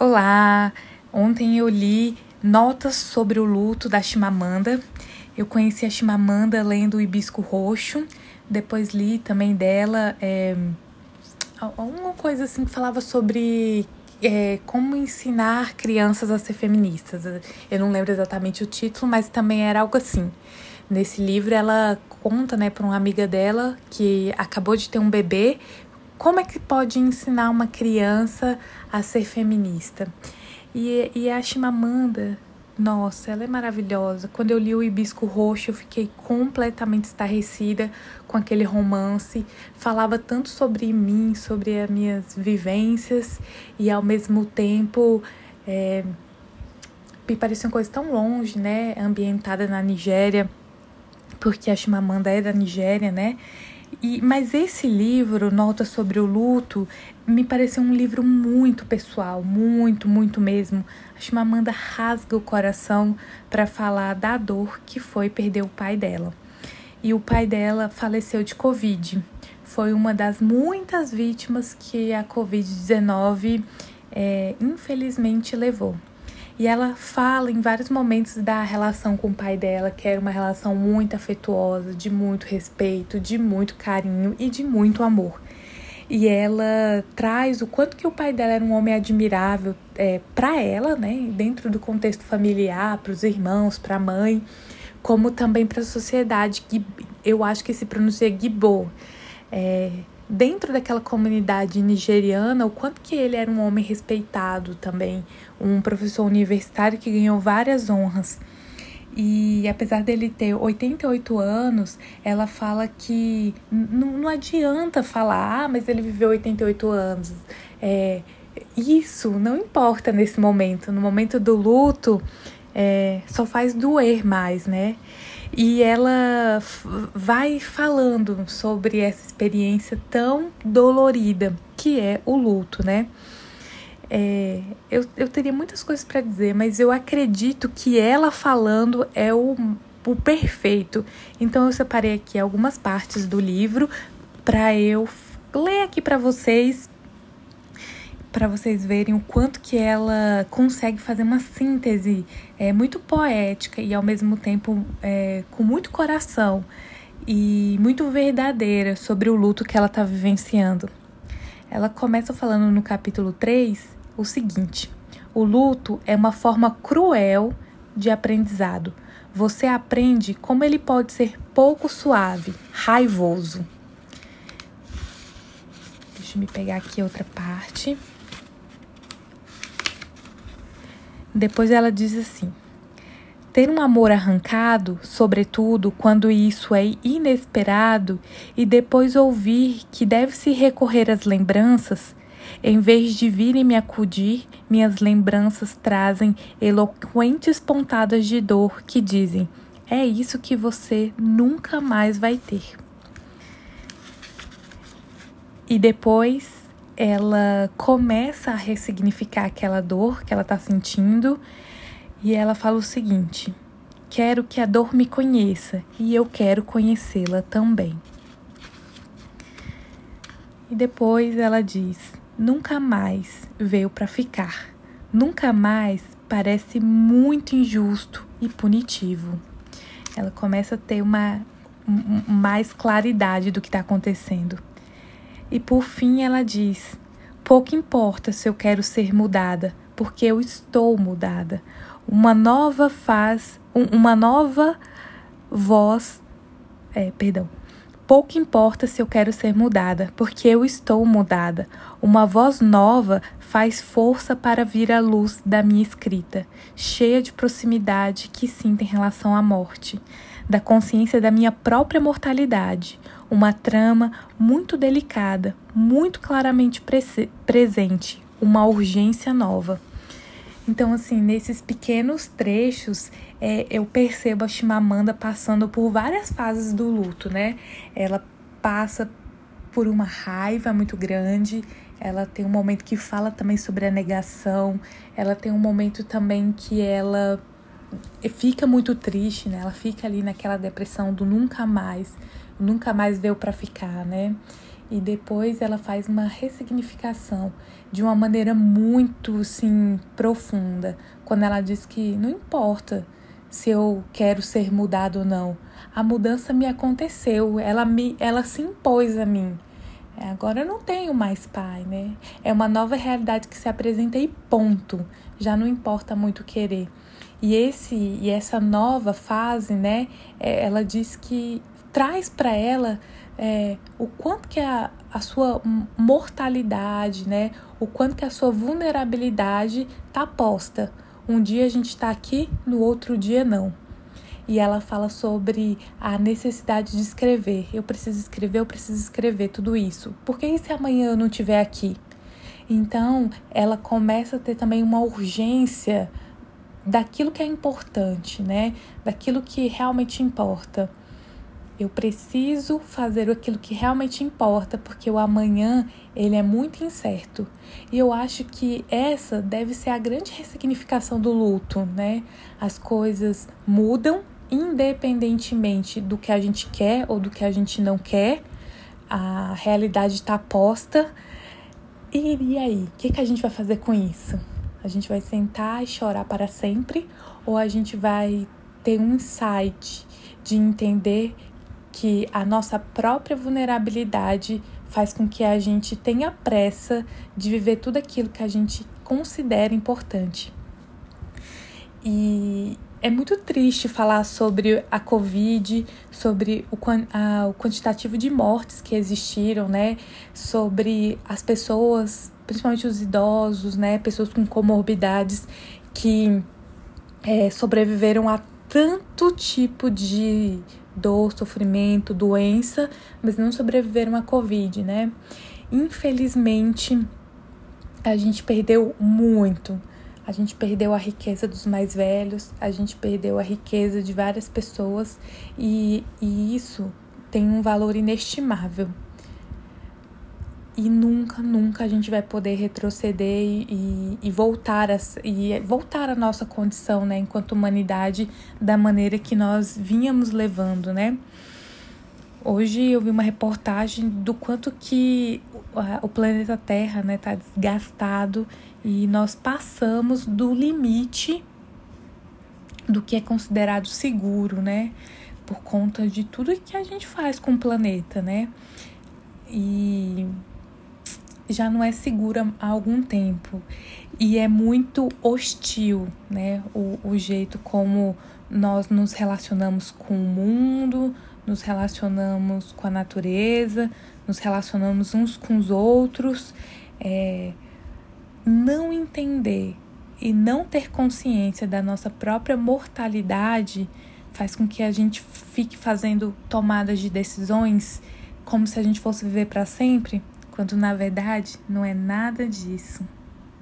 Olá! Ontem eu li Notas sobre o Luto da Chimamanda. Eu conheci a Chimamanda lendo o Hibisco Roxo. Depois li também dela é, uma coisa assim que falava sobre é, como ensinar crianças a ser feministas. Eu não lembro exatamente o título, mas também era algo assim. Nesse livro ela conta, né, para uma amiga dela que acabou de ter um bebê, como é que pode ensinar uma criança a ser feminista? E, e a Chimamanda, nossa, ela é maravilhosa. Quando eu li o Hibisco Roxo, eu fiquei completamente estarrecida com aquele romance. Falava tanto sobre mim, sobre as minhas vivências, e ao mesmo tempo é, me parecia uma coisa tão longe, né? Ambientada na Nigéria, porque a Chimamanda é da Nigéria, né? E, mas esse livro, Nota sobre o Luto, me pareceu um livro muito pessoal, muito, muito mesmo. A Chimamanda rasga o coração para falar da dor que foi perder o pai dela. E o pai dela faleceu de Covid. Foi uma das muitas vítimas que a Covid-19 é, infelizmente levou. E ela fala em vários momentos da relação com o pai dela, que era uma relação muito afetuosa, de muito respeito, de muito carinho e de muito amor. E ela traz o quanto que o pai dela era um homem admirável é, para ela, né, dentro do contexto familiar, para os irmãos, para a mãe, como também para a sociedade, eu acho que se pronuncia Gibo. É, dentro daquela comunidade nigeriana, o quanto que ele era um homem respeitado também, um professor universitário que ganhou várias honras. E apesar dele ter 88 anos, ela fala que não adianta falar, ah, mas ele viveu 88 anos. É, isso não importa nesse momento. No momento do luto, é, só faz doer mais, né? E ela vai falando sobre essa experiência tão dolorida que é o luto, né? É, eu, eu teria muitas coisas para dizer, mas eu acredito que ela falando é o, o perfeito. Então eu separei aqui algumas partes do livro para eu ler aqui para vocês para vocês verem o quanto que ela consegue fazer uma síntese é, muito poética e ao mesmo tempo é, com muito coração e muito verdadeira sobre o luto que ela está vivenciando. Ela começa falando no capítulo 3 o seguinte: o luto é uma forma cruel de aprendizado. Você aprende como ele pode ser pouco suave, raivoso. Deixa eu me pegar aqui outra parte. Depois ela diz assim: ter um amor arrancado, sobretudo quando isso é inesperado, e depois ouvir que deve-se recorrer às lembranças, em vez de virem me acudir, minhas lembranças trazem eloquentes pontadas de dor que dizem: é isso que você nunca mais vai ter. E depois ela começa a ressignificar aquela dor que ela está sentindo e ela fala o seguinte: Quero que a dor me conheça e eu quero conhecê-la também. E depois ela diz: Nunca mais veio para ficar. Nunca mais parece muito injusto e punitivo. Ela começa a ter uma mais claridade do que está acontecendo. E por fim ela diz: Pouco importa se eu quero ser mudada, porque eu estou mudada. Uma nova faz, uma nova voz, é, perdão. Pouco importa se eu quero ser mudada, porque eu estou mudada. Uma voz nova faz força para vir à luz da minha escrita, cheia de proximidade que sinto em relação à morte, da consciência da minha própria mortalidade, uma trama muito delicada, muito claramente presente, uma urgência nova. Então, assim, nesses pequenos trechos, é, eu percebo a Chimamanda passando por várias fases do luto, né? Ela passa por uma raiva muito grande, ela tem um momento que fala também sobre a negação, ela tem um momento também que ela fica muito triste, né? Ela fica ali naquela depressão do nunca mais, nunca mais veio para ficar, né? e depois ela faz uma ressignificação de uma maneira muito assim profunda, quando ela diz que não importa se eu quero ser mudado ou não. A mudança me aconteceu, ela me ela se impôs a mim. É, agora eu não tenho mais pai, né? É uma nova realidade que se apresenta e ponto. Já não importa muito querer. E esse e essa nova fase, né? É, ela diz que traz para ela é, o quanto que a, a sua mortalidade, né? O quanto que a sua vulnerabilidade tá posta. Um dia a gente está aqui, no outro dia não. E ela fala sobre a necessidade de escrever. Eu preciso escrever, eu preciso escrever tudo isso. Porque e se amanhã eu não estiver aqui? Então, ela começa a ter também uma urgência daquilo que é importante, né? Daquilo que realmente importa. Eu preciso fazer aquilo que realmente importa, porque o amanhã ele é muito incerto. E eu acho que essa deve ser a grande ressignificação do luto, né? As coisas mudam independentemente do que a gente quer ou do que a gente não quer. A realidade está posta. E, e aí, o que, que a gente vai fazer com isso? A gente vai sentar e chorar para sempre ou a gente vai ter um insight de entender que a nossa própria vulnerabilidade faz com que a gente tenha pressa de viver tudo aquilo que a gente considera importante. E é muito triste falar sobre a Covid, sobre o, a, o quantitativo de mortes que existiram, né? Sobre as pessoas, principalmente os idosos, né? Pessoas com comorbidades que é, sobreviveram a tanto tipo de dor, sofrimento, doença, mas não sobreviveram à Covid, né? Infelizmente, a gente perdeu muito. A gente perdeu a riqueza dos mais velhos, a gente perdeu a riqueza de várias pessoas e, e isso tem um valor inestimável e nunca, nunca a gente vai poder retroceder e, e, voltar a, e voltar a nossa condição, né, enquanto humanidade, da maneira que nós vínhamos levando, né? Hoje eu vi uma reportagem do quanto que o planeta Terra, né, tá desgastado e nós passamos do limite do que é considerado seguro, né? Por conta de tudo que a gente faz com o planeta, né? E já não é segura há algum tempo e é muito hostil, né? O, o jeito como nós nos relacionamos com o mundo, nos relacionamos com a natureza, nos relacionamos uns com os outros. É, não entender e não ter consciência da nossa própria mortalidade faz com que a gente fique fazendo tomadas de decisões como se a gente fosse viver para sempre quando na verdade não é nada disso.